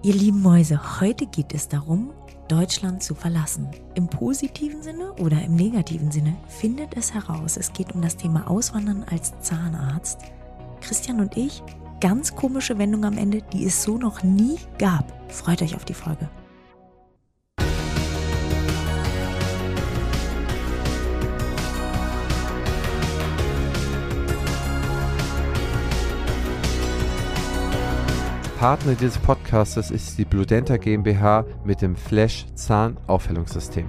Ihr lieben Mäuse, heute geht es darum, Deutschland zu verlassen. Im positiven Sinne oder im negativen Sinne findet es heraus. Es geht um das Thema Auswandern als Zahnarzt. Christian und ich, ganz komische Wendung am Ende, die es so noch nie gab. Freut euch auf die Folge. Partner dieses Podcasts ist die Bludenta GmbH mit dem Flash Zahnaufhellungssystem.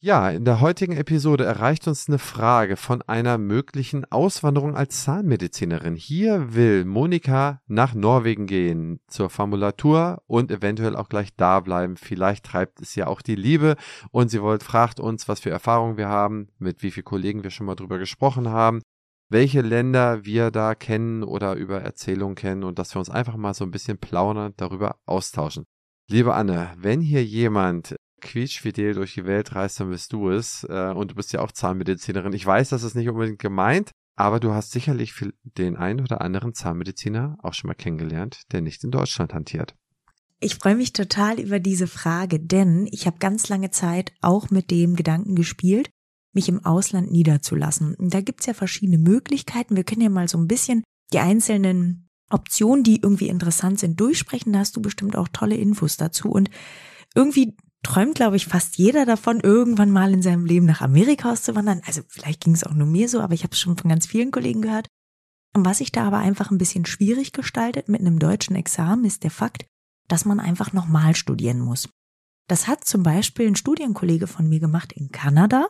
Ja, in der heutigen Episode erreicht uns eine Frage von einer möglichen Auswanderung als Zahnmedizinerin. Hier will Monika nach Norwegen gehen zur Formulatur und eventuell auch gleich da bleiben. Vielleicht treibt es ja auch die Liebe und sie wollt, fragt uns, was für Erfahrungen wir haben, mit wie vielen Kollegen wir schon mal drüber gesprochen haben welche Länder wir da kennen oder über Erzählungen kennen und dass wir uns einfach mal so ein bisschen plaudern darüber austauschen. Liebe Anne, wenn hier jemand quietschfidel durch die Welt reist, dann bist du es. Äh, und du bist ja auch Zahnmedizinerin. Ich weiß, das ist nicht unbedingt gemeint, aber du hast sicherlich den einen oder anderen Zahnmediziner auch schon mal kennengelernt, der nicht in Deutschland hantiert. Ich freue mich total über diese Frage, denn ich habe ganz lange Zeit auch mit dem Gedanken gespielt, mich im Ausland niederzulassen. Da gibt's ja verschiedene Möglichkeiten. Wir können ja mal so ein bisschen die einzelnen Optionen, die irgendwie interessant sind, durchsprechen. Da hast du bestimmt auch tolle Infos dazu. Und irgendwie träumt, glaube ich, fast jeder davon, irgendwann mal in seinem Leben nach Amerika auszuwandern. Also vielleicht ging es auch nur mir so, aber ich habe es schon von ganz vielen Kollegen gehört. Und was sich da aber einfach ein bisschen schwierig gestaltet mit einem deutschen Examen, ist der Fakt, dass man einfach nochmal studieren muss. Das hat zum Beispiel ein Studienkollege von mir gemacht in Kanada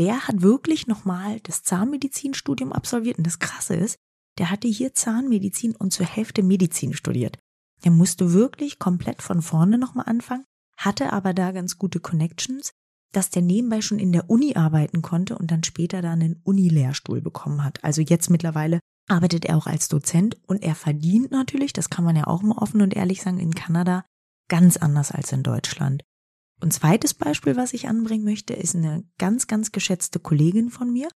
der hat wirklich nochmal das Zahnmedizinstudium absolviert. Und das Krasse ist, der hatte hier Zahnmedizin und zur Hälfte Medizin studiert. Der musste wirklich komplett von vorne nochmal anfangen, hatte aber da ganz gute Connections, dass der nebenbei schon in der Uni arbeiten konnte und dann später dann einen Unilehrstuhl bekommen hat. Also jetzt mittlerweile arbeitet er auch als Dozent und er verdient natürlich, das kann man ja auch mal offen und ehrlich sagen, in Kanada ganz anders als in Deutschland. Und zweites Beispiel, was ich anbringen möchte, ist eine ganz, ganz geschätzte Kollegin von mir.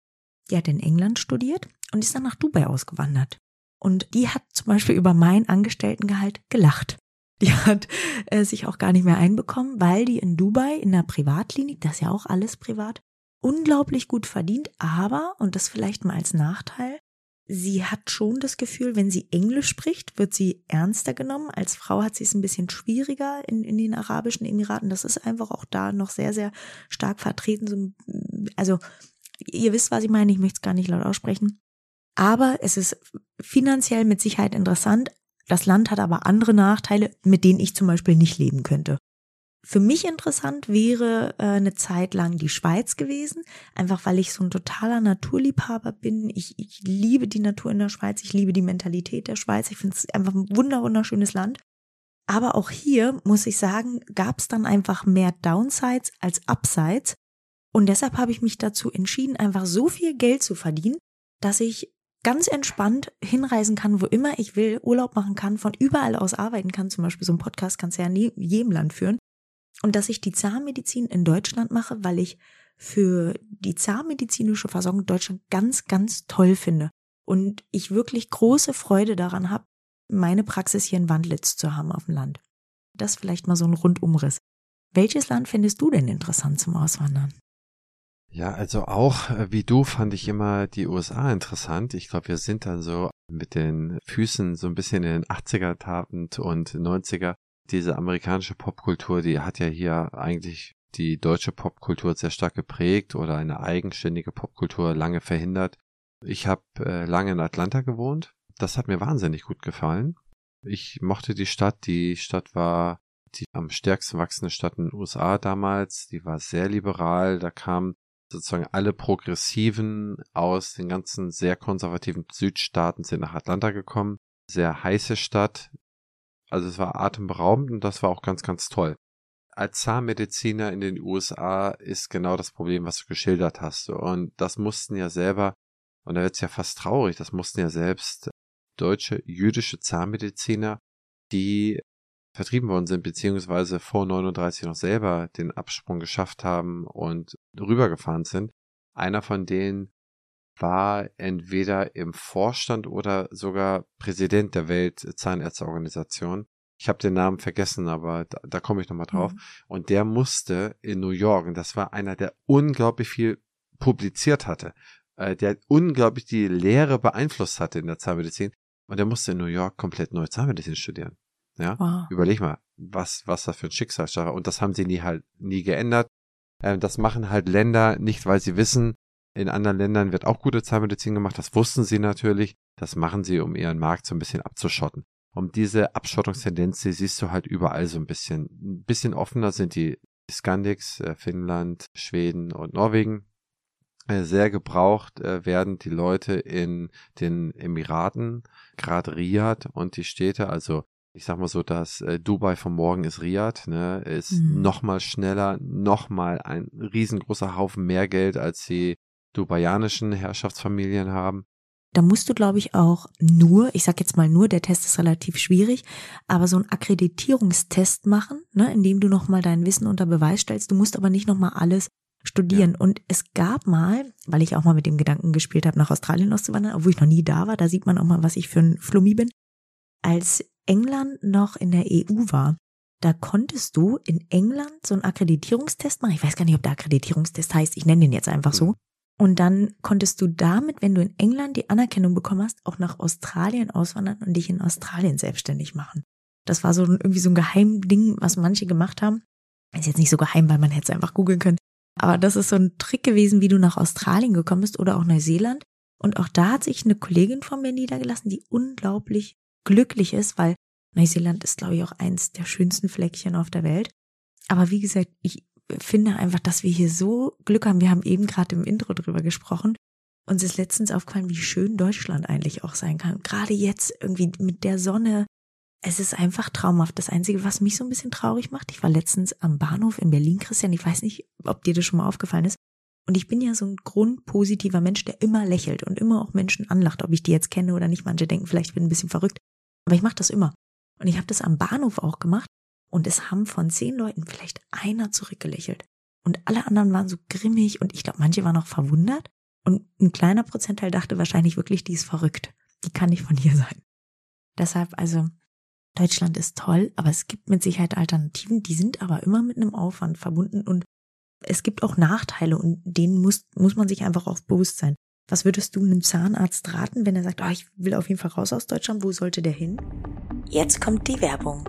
Die hat in England studiert und ist dann nach Dubai ausgewandert. Und die hat zum Beispiel über mein Angestelltengehalt gelacht. Die hat äh, sich auch gar nicht mehr einbekommen, weil die in Dubai in der Privatklinik, das ist ja auch alles privat, unglaublich gut verdient, aber, und das vielleicht mal als Nachteil, sie hat schon das Gefühl, wenn sie Englisch spricht, wird sie ernster genommen. Als Frau hat sie es ein bisschen schwieriger in, in den Arabischen Emiraten. Das ist einfach auch da noch sehr, sehr stark vertreten. Also, ihr wisst, was ich meine. Ich möchte es gar nicht laut aussprechen. Aber es ist finanziell mit Sicherheit interessant. Das Land hat aber andere Nachteile, mit denen ich zum Beispiel nicht leben könnte. Für mich interessant wäre äh, eine Zeit lang die Schweiz gewesen, einfach weil ich so ein totaler Naturliebhaber bin. Ich, ich liebe die Natur in der Schweiz, ich liebe die Mentalität der Schweiz. Ich finde es einfach ein wunder wunderschönes Land. Aber auch hier muss ich sagen, gab es dann einfach mehr Downsides als Upsides. Und deshalb habe ich mich dazu entschieden, einfach so viel Geld zu verdienen, dass ich ganz entspannt hinreisen kann, wo immer ich will, Urlaub machen kann, von überall aus arbeiten kann. Zum Beispiel so ein Podcast kannst du ja in jedem Land führen und dass ich die Zahnmedizin in Deutschland mache, weil ich für die zahnmedizinische Versorgung Deutschland ganz, ganz toll finde und ich wirklich große Freude daran habe, meine Praxis hier in Wandlitz zu haben auf dem Land. Das vielleicht mal so ein Rundumriss. Welches Land findest du denn interessant zum Auswandern? Ja, also auch äh, wie du fand ich immer die USA interessant. Ich glaube, wir sind dann so mit den Füßen so ein bisschen in den 80er tapend und 90er diese amerikanische Popkultur, die hat ja hier eigentlich die deutsche Popkultur sehr stark geprägt oder eine eigenständige Popkultur lange verhindert. Ich habe äh, lange in Atlanta gewohnt. Das hat mir wahnsinnig gut gefallen. Ich mochte die Stadt. Die Stadt war die am stärksten wachsende Stadt in den USA damals. Die war sehr liberal. Da kamen sozusagen alle Progressiven aus den ganzen sehr konservativen Südstaaten sind nach Atlanta gekommen. Sehr heiße Stadt, also es war atemberaubend und das war auch ganz, ganz toll. Als Zahnmediziner in den USA ist genau das Problem, was du geschildert hast. Und das mussten ja selber, und da wird es ja fast traurig, das mussten ja selbst deutsche, jüdische Zahnmediziner, die vertrieben worden sind, beziehungsweise vor 39 noch selber den Absprung geschafft haben und rübergefahren sind. Einer von denen war entweder im Vorstand oder sogar Präsident der Weltzahnärzteorganisation. Ich habe den Namen vergessen, aber da, da komme ich nochmal drauf. Mhm. Und der musste in New York, und das war einer, der unglaublich viel publiziert hatte, äh, der unglaublich die Lehre beeinflusst hatte in der Zahnmedizin. Und der musste in New York komplett neue Zahnmedizin studieren. Ja, wow. überleg mal, was, was das für ein Schicksalsschlag. Und das haben sie nie halt nie geändert. Äh, das machen halt Länder nicht, weil sie wissen, in anderen Ländern wird auch gute Zahnmedizin gemacht. Das wussten sie natürlich. Das machen sie, um ihren Markt so ein bisschen abzuschotten. Um diese Abschottungstendenz, die siehst du halt überall so ein bisschen. Ein bisschen offener sind die Skandics, äh, Finnland, Schweden und Norwegen. Äh, sehr gebraucht äh, werden die Leute in den Emiraten, gerade Riyadh und die Städte, also ich sag mal so, dass äh, Dubai von morgen ist Riyadh, ne, ist mhm. noch mal schneller, noch mal ein riesengroßer Haufen mehr Geld, als die dubaianischen Herrschaftsfamilien haben. Da musst du, glaube ich, auch nur, ich sag jetzt mal nur, der Test ist relativ schwierig, aber so einen Akkreditierungstest machen, ne, indem du nochmal dein Wissen unter Beweis stellst. Du musst aber nicht nochmal alles studieren. Ja. Und es gab mal, weil ich auch mal mit dem Gedanken gespielt habe, nach Australien auszuwandern, obwohl ich noch nie da war, da sieht man auch mal, was ich für ein Flummi bin. Als England noch in der EU war, da konntest du in England so einen Akkreditierungstest machen. Ich weiß gar nicht, ob der Akkreditierungstest heißt. Ich nenne den jetzt einfach so. Und dann konntest du damit, wenn du in England die Anerkennung bekommen hast, auch nach Australien auswandern und dich in Australien selbstständig machen. Das war so irgendwie so ein Geheimding, was manche gemacht haben. Ist jetzt nicht so geheim, weil man hätte es einfach googeln können. Aber das ist so ein Trick gewesen, wie du nach Australien gekommen bist oder auch Neuseeland. Und auch da hat sich eine Kollegin von mir niedergelassen, die unglaublich glücklich ist, weil Neuseeland ist, glaube ich, auch eins der schönsten Fleckchen auf der Welt. Aber wie gesagt, ich finde einfach, dass wir hier so Glück haben. Wir haben eben gerade im Intro drüber gesprochen. Uns ist letztens aufgefallen, wie schön Deutschland eigentlich auch sein kann. Gerade jetzt irgendwie mit der Sonne. Es ist einfach traumhaft. Das Einzige, was mich so ein bisschen traurig macht, ich war letztens am Bahnhof in Berlin, Christian. Ich weiß nicht, ob dir das schon mal aufgefallen ist. Und ich bin ja so ein grundpositiver Mensch, der immer lächelt und immer auch Menschen anlacht, ob ich die jetzt kenne oder nicht. Manche denken vielleicht, ich bin ein bisschen verrückt. Aber ich mache das immer. Und ich habe das am Bahnhof auch gemacht. Und es haben von zehn Leuten vielleicht einer zurückgelächelt. Und alle anderen waren so grimmig und ich glaube, manche waren auch verwundert. Und ein kleiner Prozentteil dachte wahrscheinlich wirklich, die ist verrückt. Die kann nicht von hier sein. Deshalb, also, Deutschland ist toll, aber es gibt mit Sicherheit Alternativen, die sind aber immer mit einem Aufwand verbunden und es gibt auch Nachteile und denen muss, muss man sich einfach auch bewusst sein. Was würdest du einem Zahnarzt raten, wenn er sagt, oh, ich will auf jeden Fall raus aus Deutschland, wo sollte der hin? Jetzt kommt die Werbung.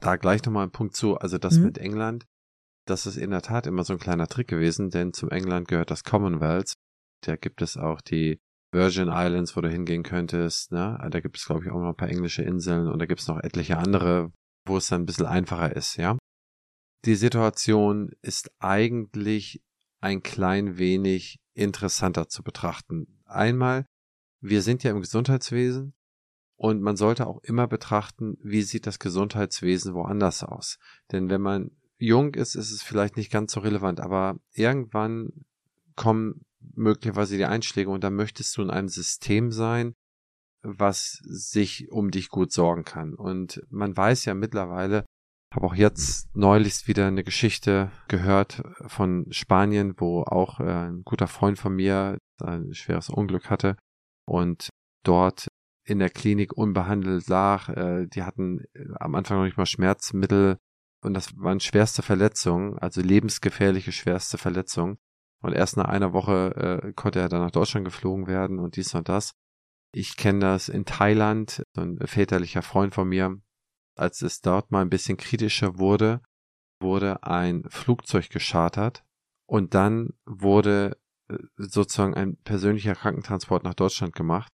da gleich nochmal ein Punkt zu. Also das mhm. mit England, das ist in der Tat immer so ein kleiner Trick gewesen, denn zum England gehört das Commonwealth. Da gibt es auch die Virgin Islands, wo du hingehen könntest. Ne? Da gibt es, glaube ich, auch noch ein paar englische Inseln und da gibt es noch etliche andere, wo es dann ein bisschen einfacher ist, ja. Die Situation ist eigentlich ein klein wenig interessanter zu betrachten. Einmal, wir sind ja im Gesundheitswesen und man sollte auch immer betrachten, wie sieht das Gesundheitswesen woanders aus. Denn wenn man jung ist, ist es vielleicht nicht ganz so relevant, aber irgendwann kommen möglicherweise die Einschläge und dann möchtest du in einem System sein, was sich um dich gut sorgen kann. Und man weiß ja mittlerweile, habe auch jetzt neulich wieder eine Geschichte gehört von Spanien, wo auch äh, ein guter Freund von mir ein schweres Unglück hatte und dort in der Klinik unbehandelt lag. Äh, die hatten äh, am Anfang noch nicht mal Schmerzmittel und das waren schwerste Verletzungen, also lebensgefährliche schwerste Verletzungen. Und erst nach einer Woche äh, konnte er dann nach Deutschland geflogen werden und dies und das. Ich kenne das in Thailand, so ein väterlicher Freund von mir, als es dort mal ein bisschen kritischer wurde, wurde ein Flugzeug geschartert und dann wurde äh, sozusagen ein persönlicher Krankentransport nach Deutschland gemacht.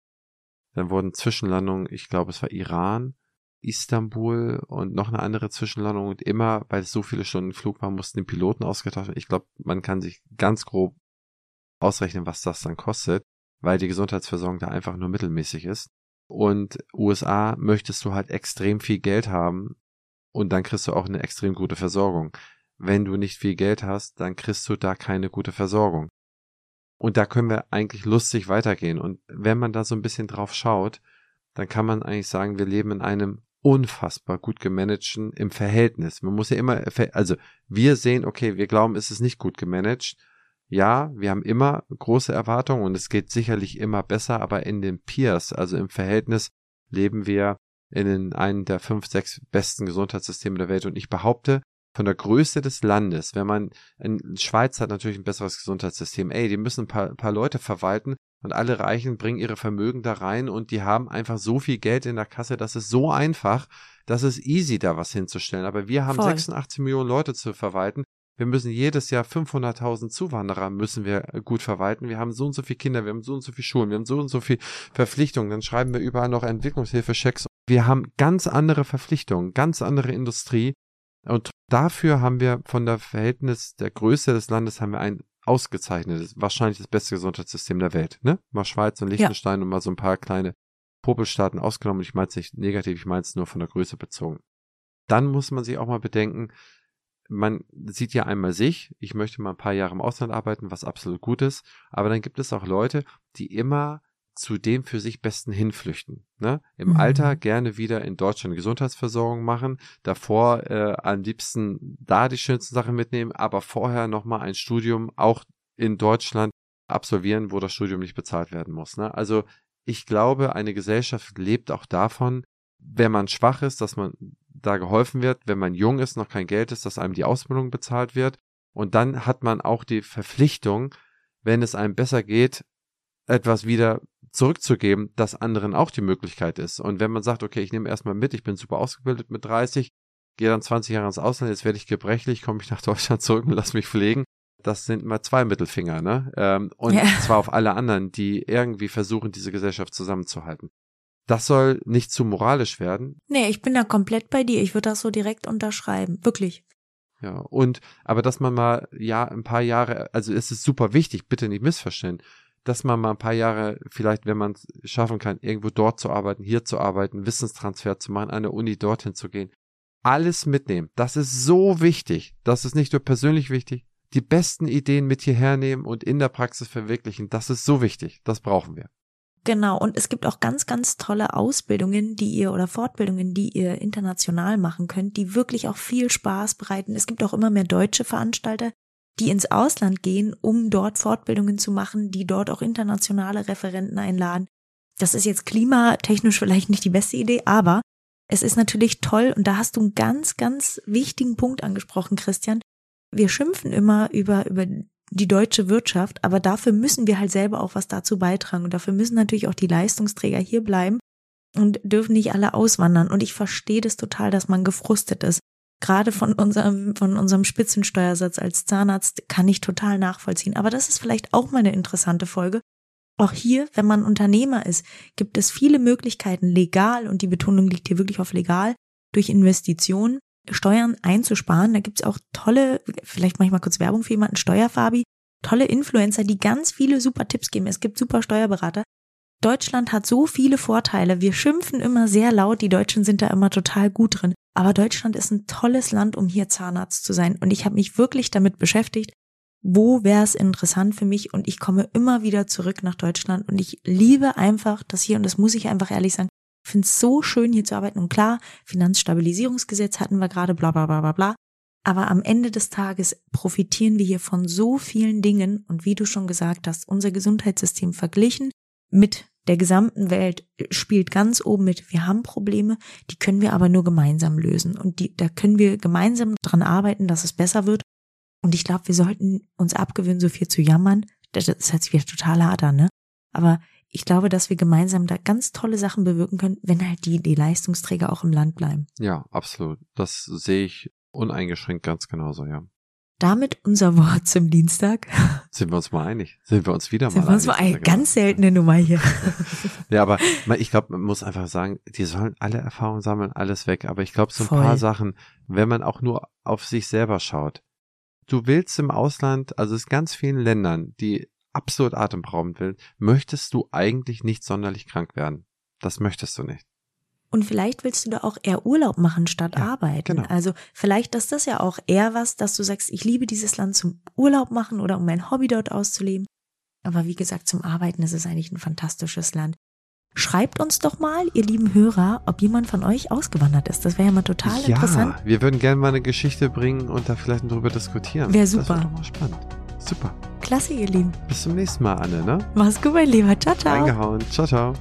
Dann wurden Zwischenlandungen, ich glaube, es war Iran, Istanbul und noch eine andere Zwischenlandung und immer, weil es so viele Stunden Flug war, mussten die Piloten ausgetauscht werden. Ich glaube, man kann sich ganz grob ausrechnen, was das dann kostet, weil die Gesundheitsversorgung da einfach nur mittelmäßig ist. und USA möchtest du halt extrem viel Geld haben und dann kriegst du auch eine extrem gute Versorgung. Wenn du nicht viel Geld hast, dann kriegst du da keine gute Versorgung. Und da können wir eigentlich lustig weitergehen. Und wenn man da so ein bisschen drauf schaut, dann kann man eigentlich sagen, wir leben in einem unfassbar gut gemanagten im Verhältnis. Man muss ja immer, also wir sehen, okay, wir glauben, es ist nicht gut gemanagt. Ja, wir haben immer große Erwartungen und es geht sicherlich immer besser, aber in den Peers, also im Verhältnis, leben wir in einem der fünf, sechs besten Gesundheitssysteme der Welt. Und ich behaupte, von der Größe des Landes, wenn man, in Schweiz hat natürlich ein besseres Gesundheitssystem, ey, die müssen ein paar, ein paar Leute verwalten und alle Reichen bringen ihre Vermögen da rein und die haben einfach so viel Geld in der Kasse, das ist so einfach, das ist easy, da was hinzustellen. Aber wir haben Voll. 86 Millionen Leute zu verwalten. Wir müssen jedes Jahr 500.000 Zuwanderer müssen wir gut verwalten. Wir haben so und so viele Kinder, wir haben so und so viele Schulen, wir haben so und so viele Verpflichtungen. Dann schreiben wir überall noch Entwicklungshilfe-Checks. Wir haben ganz andere Verpflichtungen, ganz andere Industrie. Und dafür haben wir von der Verhältnis der Größe des Landes haben wir ein ausgezeichnetes, wahrscheinlich das beste Gesundheitssystem der Welt. Ne? Mal Schweiz und Liechtenstein ja. und mal so ein paar kleine Popelstaaten ausgenommen. Ich meine es nicht negativ, ich meine es nur von der Größe bezogen. Dann muss man sich auch mal bedenken, man sieht ja einmal sich, ich möchte mal ein paar Jahre im Ausland arbeiten, was absolut gut ist, aber dann gibt es auch Leute, die immer zu dem für sich Besten hinflüchten. Ne? Im mhm. Alter gerne wieder in Deutschland Gesundheitsversorgung machen, davor äh, am liebsten da die schönsten Sachen mitnehmen, aber vorher nochmal ein Studium auch in Deutschland absolvieren, wo das Studium nicht bezahlt werden muss. Ne? Also ich glaube, eine Gesellschaft lebt auch davon, wenn man schwach ist, dass man da geholfen wird, wenn man jung ist, noch kein Geld ist, dass einem die Ausbildung bezahlt wird. Und dann hat man auch die Verpflichtung, wenn es einem besser geht, etwas wieder zurückzugeben, dass anderen auch die Möglichkeit ist. Und wenn man sagt, okay, ich nehme erstmal mit, ich bin super ausgebildet mit 30, gehe dann 20 Jahre ins Ausland, jetzt werde ich gebrechlich, komme ich nach Deutschland zurück und lass mich pflegen. Das sind mal zwei Mittelfinger, ne? Ähm, und ja. zwar auf alle anderen, die irgendwie versuchen, diese Gesellschaft zusammenzuhalten. Das soll nicht zu moralisch werden. Nee, ich bin da komplett bei dir. Ich würde das so direkt unterschreiben. Wirklich. Ja, und aber dass man mal ja ein paar Jahre, also es ist super wichtig, bitte nicht missverstehen dass man mal ein paar Jahre vielleicht, wenn man es schaffen kann, irgendwo dort zu arbeiten, hier zu arbeiten, Wissenstransfer zu machen, an der Uni dorthin zu gehen. Alles mitnehmen. Das ist so wichtig. Das ist nicht nur persönlich wichtig. Die besten Ideen mit hierher nehmen und in der Praxis verwirklichen. Das ist so wichtig. Das brauchen wir. Genau, und es gibt auch ganz, ganz tolle Ausbildungen, die ihr oder Fortbildungen, die ihr international machen könnt, die wirklich auch viel Spaß bereiten. Es gibt auch immer mehr deutsche Veranstalter, die ins Ausland gehen, um dort Fortbildungen zu machen, die dort auch internationale Referenten einladen. Das ist jetzt klimatechnisch vielleicht nicht die beste Idee, aber es ist natürlich toll und da hast du einen ganz, ganz wichtigen Punkt angesprochen, Christian. Wir schimpfen immer über, über die deutsche Wirtschaft, aber dafür müssen wir halt selber auch was dazu beitragen und dafür müssen natürlich auch die Leistungsträger hier bleiben und dürfen nicht alle auswandern. Und ich verstehe das total, dass man gefrustet ist gerade von unserem, von unserem Spitzensteuersatz als Zahnarzt kann ich total nachvollziehen. Aber das ist vielleicht auch mal eine interessante Folge. Auch hier, wenn man Unternehmer ist, gibt es viele Möglichkeiten, legal, und die Betonung liegt hier wirklich auf legal, durch Investitionen Steuern einzusparen. Da gibt's auch tolle, vielleicht mache ich mal kurz Werbung für jemanden, Steuerfabi, tolle Influencer, die ganz viele super Tipps geben. Es gibt super Steuerberater. Deutschland hat so viele Vorteile. Wir schimpfen immer sehr laut, die Deutschen sind da immer total gut drin. Aber Deutschland ist ein tolles Land, um hier Zahnarzt zu sein. Und ich habe mich wirklich damit beschäftigt, wo wäre es interessant für mich. Und ich komme immer wieder zurück nach Deutschland. Und ich liebe einfach das hier. Und das muss ich einfach ehrlich sagen. Ich finde es so schön, hier zu arbeiten. Und klar, Finanzstabilisierungsgesetz hatten wir gerade, bla bla bla bla bla. Aber am Ende des Tages profitieren wir hier von so vielen Dingen. Und wie du schon gesagt hast, unser Gesundheitssystem verglichen mit der gesamten Welt spielt ganz oben mit. Wir haben Probleme, die können wir aber nur gemeinsam lösen. Und die, da können wir gemeinsam dran arbeiten, dass es besser wird. Und ich glaube, wir sollten uns abgewöhnen, so viel zu jammern. Das, hört sich wieder total an, ne? Aber ich glaube, dass wir gemeinsam da ganz tolle Sachen bewirken können, wenn halt die, die Leistungsträger auch im Land bleiben. Ja, absolut. Das sehe ich uneingeschränkt ganz genauso, ja. Damit unser Wort zum Dienstag. Sind wir uns mal einig? Sind wir uns wieder mal einig? Sind wir uns mal eine ganz seltene Nummer hier. ja, aber ich glaube, man muss einfach sagen, die sollen alle Erfahrungen sammeln, alles weg. Aber ich glaube, so ein Voll. paar Sachen, wenn man auch nur auf sich selber schaut. Du willst im Ausland, also es ganz vielen Ländern, die absolut atemberaubend will, möchtest du eigentlich nicht sonderlich krank werden. Das möchtest du nicht. Und vielleicht willst du da auch eher Urlaub machen statt Ja, arbeiten. genau. Also vielleicht ist das ja auch eher was, dass du sagst, ich liebe dieses Land zum Urlaub machen oder um mein Hobby dort auszuleben. Aber wie gesagt, zum Arbeiten ist es eigentlich ein fantastisches Land. Schreibt uns doch mal, ihr lieben Hörer, ob jemand von euch ausgewandert ist. Das wäre ja mal total ja, interessant. wir würden gerne mal eine Geschichte bringen und da vielleicht drüber diskutieren. Wär Das super. wäre doch mal spannend. Super. Klasse, ihr Lieben. Bis zum nächsten Mal, Anne, ne? Mach's gut, mein Lieber. Ciao, ciao. Reingehauen. Ciao, ciao.